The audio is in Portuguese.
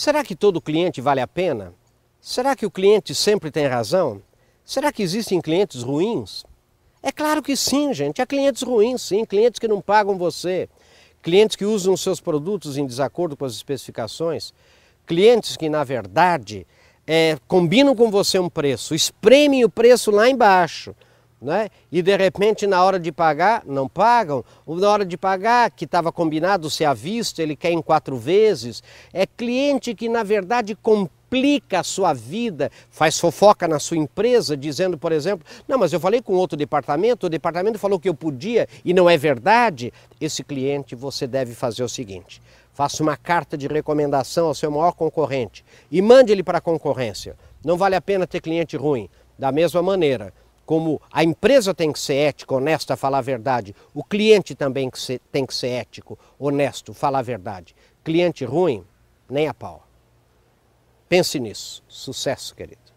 Será que todo cliente vale a pena? Será que o cliente sempre tem razão? Será que existem clientes ruins? É claro que sim, gente. Há clientes ruins, sim. Clientes que não pagam você. Clientes que usam seus produtos em desacordo com as especificações. Clientes que, na verdade, é, combinam com você um preço, espremem o preço lá embaixo. Né? E de repente, na hora de pagar, não pagam. Ou na hora de pagar, que estava combinado ser à vista, ele quer em quatro vezes. É cliente que, na verdade, complica a sua vida, faz fofoca na sua empresa, dizendo, por exemplo, não, mas eu falei com outro departamento, o departamento falou que eu podia e não é verdade. Esse cliente, você deve fazer o seguinte: faça uma carta de recomendação ao seu maior concorrente e mande ele para a concorrência. Não vale a pena ter cliente ruim. Da mesma maneira, como a empresa tem que ser ética, honesta, falar a verdade, o cliente também tem que ser ético, honesto, falar a verdade. Cliente ruim, nem a pau. Pense nisso. Sucesso, querido.